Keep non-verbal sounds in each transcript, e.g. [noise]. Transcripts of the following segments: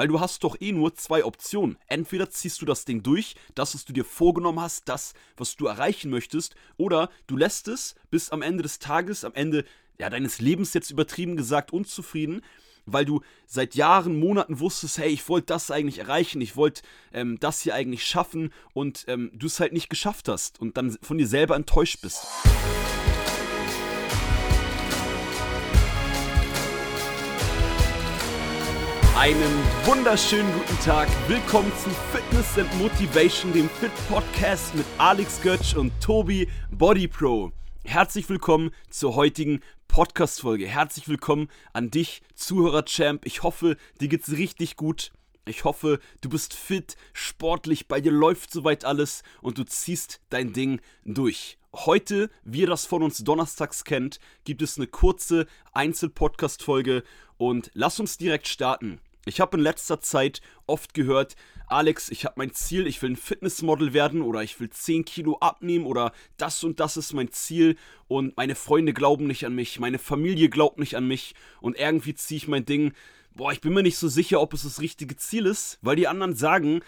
Weil du hast doch eh nur zwei Optionen. Entweder ziehst du das Ding durch, das, was du dir vorgenommen hast, das, was du erreichen möchtest, oder du lässt es bis am Ende des Tages, am Ende ja, deines Lebens jetzt übertrieben gesagt, unzufrieden, weil du seit Jahren, Monaten wusstest, hey, ich wollte das eigentlich erreichen, ich wollte ähm, das hier eigentlich schaffen und ähm, du es halt nicht geschafft hast und dann von dir selber enttäuscht bist. Einen wunderschönen guten Tag. Willkommen zu Fitness and Motivation, dem Fit Podcast mit Alex Götsch und Tobi Body Pro. Herzlich willkommen zur heutigen Podcast-Folge. Herzlich willkommen an dich, Zuhörer-Champ. Ich hoffe, dir geht's richtig gut. Ich hoffe, du bist fit, sportlich, bei dir läuft soweit alles und du ziehst dein Ding durch. Heute, wie ihr das von uns donnerstags kennt, gibt es eine kurze Einzel-Podcast-Folge und lass uns direkt starten. Ich habe in letzter Zeit oft gehört, Alex, ich habe mein Ziel, ich will ein Fitnessmodel werden oder ich will 10 Kilo abnehmen oder das und das ist mein Ziel und meine Freunde glauben nicht an mich, meine Familie glaubt nicht an mich und irgendwie ziehe ich mein Ding. Boah, ich bin mir nicht so sicher, ob es das richtige Ziel ist, weil die anderen sagen,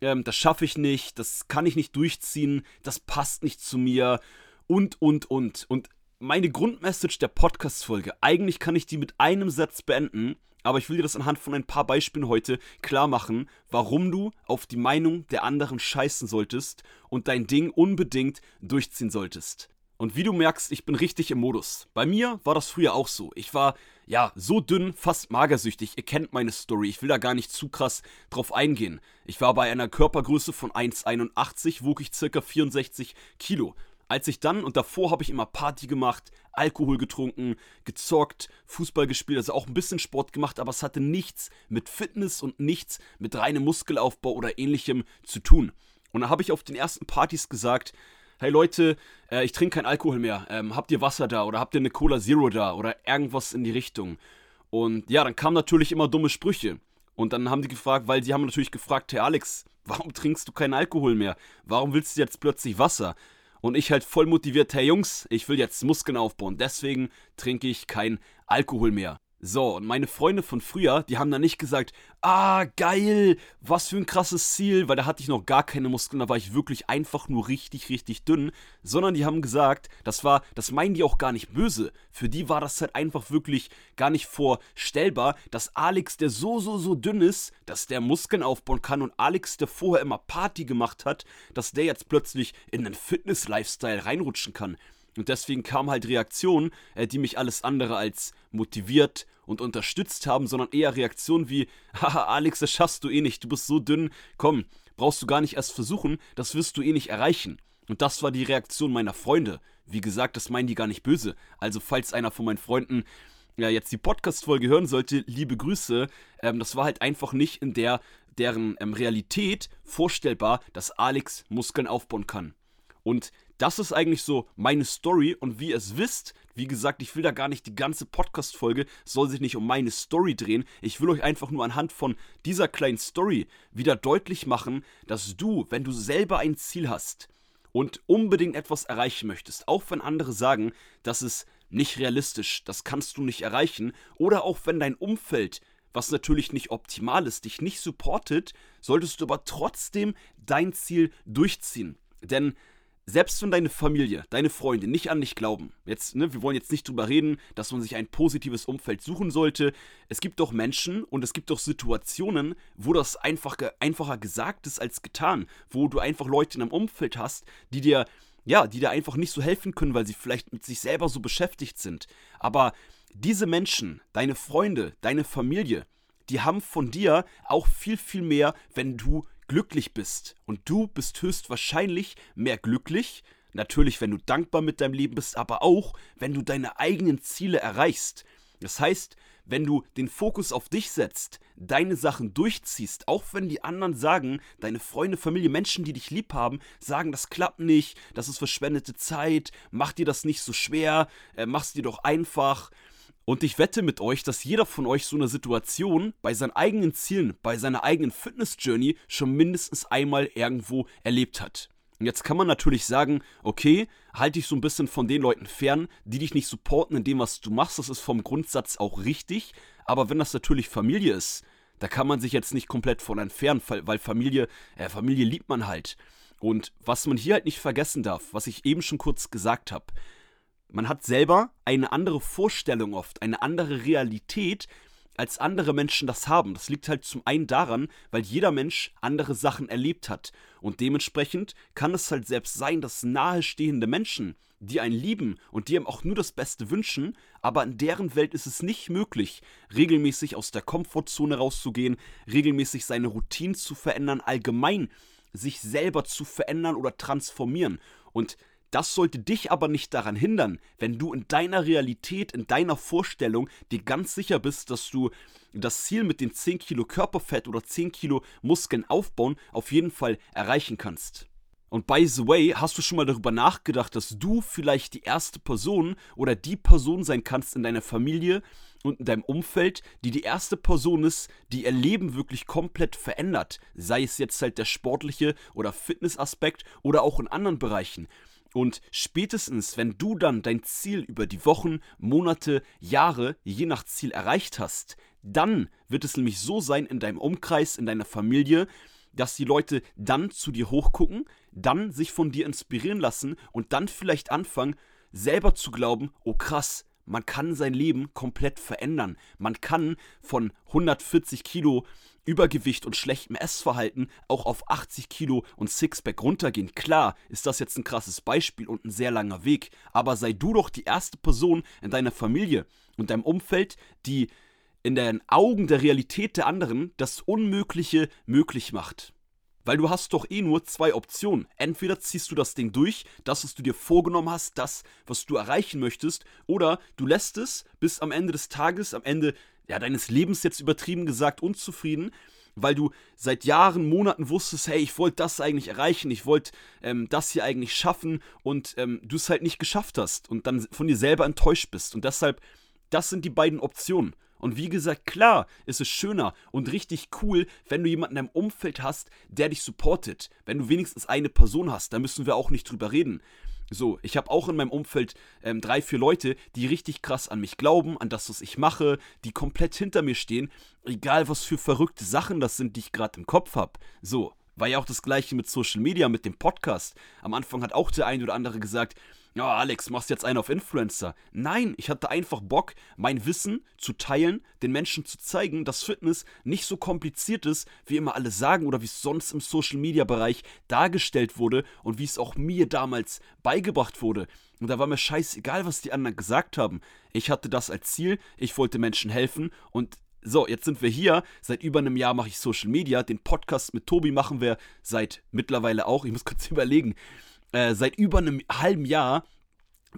ähm, das schaffe ich nicht, das kann ich nicht durchziehen, das passt nicht zu mir und, und, und. Und meine Grundmessage der Podcast-Folge, eigentlich kann ich die mit einem Satz beenden aber ich will dir das anhand von ein paar Beispielen heute klar machen, warum du auf die Meinung der anderen scheißen solltest und dein Ding unbedingt durchziehen solltest. Und wie du merkst, ich bin richtig im Modus. Bei mir war das früher auch so. Ich war, ja, so dünn, fast magersüchtig. Ihr kennt meine Story. Ich will da gar nicht zu krass drauf eingehen. Ich war bei einer Körpergröße von 1,81, wog ich circa 64 Kilo. Als ich dann, und davor habe ich immer Party gemacht, Alkohol getrunken, gezockt, Fußball gespielt, also auch ein bisschen Sport gemacht, aber es hatte nichts mit Fitness und nichts mit reinem Muskelaufbau oder ähnlichem zu tun. Und da habe ich auf den ersten Partys gesagt, hey Leute, äh, ich trinke kein Alkohol mehr, ähm, habt ihr Wasser da oder habt ihr eine Cola Zero da oder irgendwas in die Richtung. Und ja, dann kamen natürlich immer dumme Sprüche. Und dann haben die gefragt, weil sie haben natürlich gefragt, hey Alex, warum trinkst du keinen Alkohol mehr? Warum willst du jetzt plötzlich Wasser? Und ich halt voll motiviert, hey Jungs, ich will jetzt Muskeln aufbauen, deswegen trinke ich kein Alkohol mehr. So, und meine Freunde von früher, die haben dann nicht gesagt, ah, geil, was für ein krasses Ziel, weil da hatte ich noch gar keine Muskeln, da war ich wirklich einfach nur richtig, richtig dünn, sondern die haben gesagt, das war, das meinen die auch gar nicht böse. Für die war das halt einfach wirklich gar nicht vorstellbar, dass Alex, der so, so, so dünn ist, dass der Muskeln aufbauen kann und Alex, der vorher immer Party gemacht hat, dass der jetzt plötzlich in einen Fitness-Lifestyle reinrutschen kann. Und deswegen kamen halt Reaktionen, äh, die mich alles andere als motiviert und unterstützt haben, sondern eher Reaktionen wie, [laughs] haha, Alex, das schaffst du eh nicht, du bist so dünn, komm, brauchst du gar nicht erst versuchen, das wirst du eh nicht erreichen. Und das war die Reaktion meiner Freunde. Wie gesagt, das meinen die gar nicht böse. Also, falls einer von meinen Freunden ja, jetzt die Podcast-Folge hören sollte, liebe Grüße. Ähm, das war halt einfach nicht in der deren ähm, Realität vorstellbar, dass Alex Muskeln aufbauen kann. Und das ist eigentlich so meine Story und wie ihr es wisst, wie gesagt, ich will da gar nicht die ganze Podcast-Folge, soll sich nicht um meine Story drehen. Ich will euch einfach nur anhand von dieser kleinen Story wieder deutlich machen, dass du, wenn du selber ein Ziel hast und unbedingt etwas erreichen möchtest, auch wenn andere sagen, das ist nicht realistisch, das kannst du nicht erreichen, oder auch wenn dein Umfeld was natürlich nicht optimal ist, dich nicht supportet, solltest du aber trotzdem dein Ziel durchziehen. Denn selbst wenn deine Familie, deine Freunde nicht an dich glauben, jetzt, ne, wir wollen jetzt nicht drüber reden, dass man sich ein positives Umfeld suchen sollte. Es gibt doch Menschen und es gibt doch Situationen, wo das einfach, einfacher gesagt ist als getan, wo du einfach Leute in einem Umfeld hast, die dir, ja, die dir einfach nicht so helfen können, weil sie vielleicht mit sich selber so beschäftigt sind. Aber diese Menschen, deine Freunde, deine Familie, die haben von dir auch viel, viel mehr, wenn du glücklich bist. Und du bist höchstwahrscheinlich mehr glücklich, natürlich, wenn du dankbar mit deinem Leben bist, aber auch, wenn du deine eigenen Ziele erreichst. Das heißt, wenn du den Fokus auf dich setzt, deine Sachen durchziehst, auch wenn die anderen sagen, deine Freunde, Familie, Menschen, die dich lieb haben, sagen, das klappt nicht, das ist verschwendete Zeit, mach dir das nicht so schwer, äh, mach's dir doch einfach. Und ich wette mit euch, dass jeder von euch so eine Situation bei seinen eigenen Zielen, bei seiner eigenen Fitness-Journey schon mindestens einmal irgendwo erlebt hat. Und jetzt kann man natürlich sagen, okay, halte dich so ein bisschen von den Leuten fern, die dich nicht supporten in dem, was du machst. Das ist vom Grundsatz auch richtig. Aber wenn das natürlich Familie ist, Da kann man sich jetzt nicht komplett von entfernen, weil Familie, äh, Familie liebt man halt. Und was man hier halt nicht vergessen darf, was ich eben schon kurz gesagt habe, man hat selber eine andere Vorstellung oft, eine andere Realität, als andere Menschen das haben. Das liegt halt zum einen daran, weil jeder Mensch andere Sachen erlebt hat. Und dementsprechend kann es halt selbst sein, dass nahestehende Menschen, die einen lieben und die einem auch nur das Beste wünschen, aber in deren Welt ist es nicht möglich, regelmäßig aus der Komfortzone rauszugehen, regelmäßig seine Routinen zu verändern, allgemein sich selber zu verändern oder transformieren. Und das sollte dich aber nicht daran hindern, wenn du in deiner Realität, in deiner Vorstellung dir ganz sicher bist, dass du das Ziel mit den 10 Kilo Körperfett oder 10 Kilo Muskeln aufbauen auf jeden Fall erreichen kannst. Und by the way, hast du schon mal darüber nachgedacht, dass du vielleicht die erste Person oder die Person sein kannst in deiner Familie und in deinem Umfeld, die die erste Person ist, die ihr Leben wirklich komplett verändert. Sei es jetzt halt der sportliche oder Fitnessaspekt oder auch in anderen Bereichen. Und spätestens, wenn du dann dein Ziel über die Wochen, Monate, Jahre, je nach Ziel erreicht hast, dann wird es nämlich so sein in deinem Umkreis, in deiner Familie, dass die Leute dann zu dir hochgucken, dann sich von dir inspirieren lassen und dann vielleicht anfangen, selber zu glauben, oh krass, man kann sein Leben komplett verändern. Man kann von 140 Kilo Übergewicht und schlechtem Essverhalten auch auf 80 Kilo und Sixpack runtergehen. Klar ist das jetzt ein krasses Beispiel und ein sehr langer Weg, aber sei du doch die erste Person in deiner Familie und deinem Umfeld, die in den Augen der Realität der anderen das Unmögliche möglich macht. Weil du hast doch eh nur zwei Optionen. Entweder ziehst du das Ding durch, das, was du dir vorgenommen hast, das, was du erreichen möchtest, oder du lässt es bis am Ende des Tages, am Ende ja, deines Lebens jetzt übertrieben gesagt, unzufrieden, weil du seit Jahren, Monaten wusstest, hey, ich wollte das eigentlich erreichen, ich wollte ähm, das hier eigentlich schaffen und ähm, du es halt nicht geschafft hast und dann von dir selber enttäuscht bist. Und deshalb, das sind die beiden Optionen. Und wie gesagt, klar ist es schöner und richtig cool, wenn du jemanden in deinem Umfeld hast, der dich supportet. Wenn du wenigstens eine Person hast, da müssen wir auch nicht drüber reden. So, ich habe auch in meinem Umfeld ähm, drei, vier Leute, die richtig krass an mich glauben, an das, was ich mache, die komplett hinter mir stehen, egal was für verrückte Sachen das sind, die ich gerade im Kopf habe. So, war ja auch das gleiche mit Social Media, mit dem Podcast. Am Anfang hat auch der eine oder andere gesagt, ja, oh, Alex, machst jetzt einen auf Influencer. Nein, ich hatte einfach Bock, mein Wissen zu teilen, den Menschen zu zeigen, dass Fitness nicht so kompliziert ist, wie immer alle sagen oder wie es sonst im Social Media Bereich dargestellt wurde und wie es auch mir damals beigebracht wurde. Und da war mir scheißegal, was die anderen gesagt haben. Ich hatte das als Ziel, ich wollte Menschen helfen und so, jetzt sind wir hier. Seit über einem Jahr mache ich Social Media. Den Podcast mit Tobi machen wir seit mittlerweile auch. Ich muss [laughs] kurz überlegen. Äh, seit über einem halben Jahr.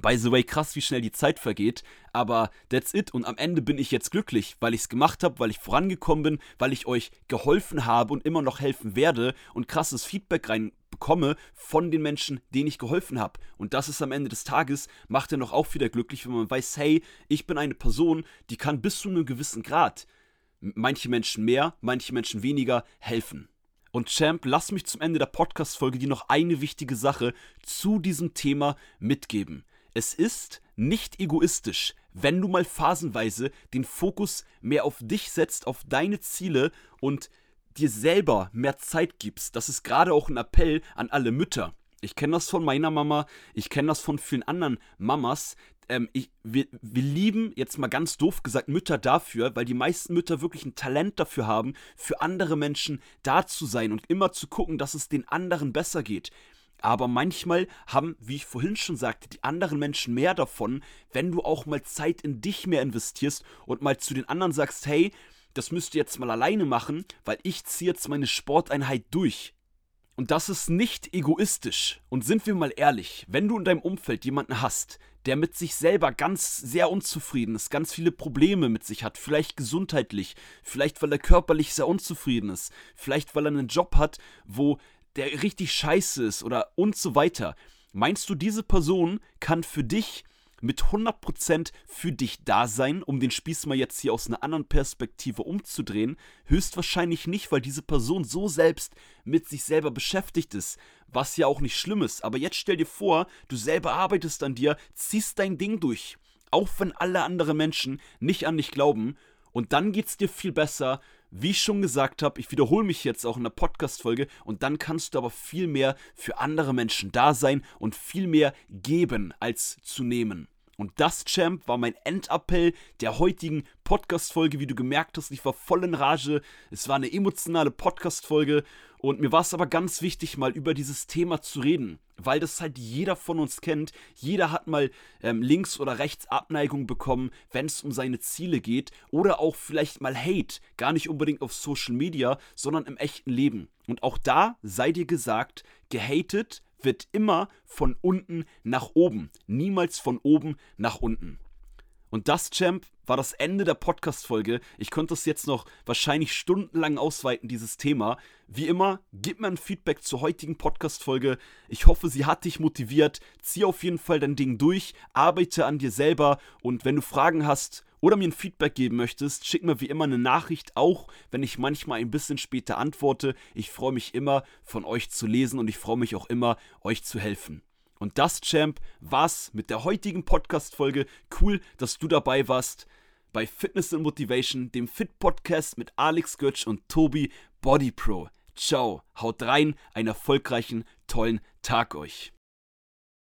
By the way, krass, wie schnell die Zeit vergeht. Aber that's it. Und am Ende bin ich jetzt glücklich, weil ich es gemacht habe, weil ich vorangekommen bin, weil ich euch geholfen habe und immer noch helfen werde und krasses Feedback reinbekomme von den Menschen, denen ich geholfen habe. Und das ist am Ende des Tages, macht er noch auch wieder glücklich, wenn man weiß, hey, ich bin eine Person, die kann bis zu einem gewissen Grad, manche Menschen mehr, manche Menschen weniger, helfen. Und Champ, lass mich zum Ende der Podcast-Folge dir noch eine wichtige Sache zu diesem Thema mitgeben. Es ist nicht egoistisch, wenn du mal phasenweise den Fokus mehr auf dich setzt, auf deine Ziele und dir selber mehr Zeit gibst. Das ist gerade auch ein Appell an alle Mütter. Ich kenne das von meiner Mama, ich kenne das von vielen anderen Mamas, ähm, ich, wir, wir lieben, jetzt mal ganz doof gesagt, Mütter dafür, weil die meisten Mütter wirklich ein Talent dafür haben, für andere Menschen da zu sein und immer zu gucken, dass es den anderen besser geht. Aber manchmal haben, wie ich vorhin schon sagte, die anderen Menschen mehr davon, wenn du auch mal Zeit in dich mehr investierst und mal zu den anderen sagst, hey, das müsst ihr jetzt mal alleine machen, weil ich ziehe jetzt meine Sporteinheit durch. Und das ist nicht egoistisch. Und sind wir mal ehrlich, wenn du in deinem Umfeld jemanden hast, der mit sich selber ganz sehr unzufrieden ist, ganz viele Probleme mit sich hat, vielleicht gesundheitlich, vielleicht weil er körperlich sehr unzufrieden ist, vielleicht weil er einen Job hat, wo der richtig scheiße ist oder und so weiter. Meinst du, diese Person kann für dich mit 100% für dich da sein, um den Spieß mal jetzt hier aus einer anderen Perspektive umzudrehen? Höchstwahrscheinlich nicht, weil diese Person so selbst mit sich selber beschäftigt ist, was ja auch nicht schlimm ist. Aber jetzt stell dir vor, du selber arbeitest an dir, ziehst dein Ding durch, auch wenn alle anderen Menschen nicht an dich glauben, und dann geht's dir viel besser, wie ich schon gesagt habe, ich wiederhole mich jetzt auch in der Podcast-Folge und dann kannst du aber viel mehr für andere Menschen da sein und viel mehr geben als zu nehmen. Und das, Champ, war mein Endappell der heutigen Podcast-Folge. Wie du gemerkt hast, ich war voll in Rage. Es war eine emotionale Podcast-Folge. Und mir war es aber ganz wichtig, mal über dieses Thema zu reden, weil das halt jeder von uns kennt. Jeder hat mal ähm, links oder rechts Abneigung bekommen, wenn es um seine Ziele geht. Oder auch vielleicht mal Hate. Gar nicht unbedingt auf Social Media, sondern im echten Leben. Und auch da sei dir gesagt, gehatet wird immer von unten nach oben, niemals von oben nach unten. Und das, Champ, war das Ende der Podcast-Folge. Ich konnte es jetzt noch wahrscheinlich stundenlang ausweiten, dieses Thema. Wie immer, gib mir ein Feedback zur heutigen Podcast-Folge. Ich hoffe, sie hat dich motiviert. Zieh auf jeden Fall dein Ding durch, arbeite an dir selber und wenn du Fragen hast oder mir ein Feedback geben möchtest, schick mir wie immer eine Nachricht, auch wenn ich manchmal ein bisschen später antworte. Ich freue mich immer, von euch zu lesen und ich freue mich auch immer, euch zu helfen. Und das, Champ, war's mit der heutigen Podcast-Folge. Cool, dass du dabei warst bei Fitness and Motivation, dem Fit-Podcast mit Alex Götsch und Tobi Body Pro. Ciao, haut rein, einen erfolgreichen, tollen Tag euch.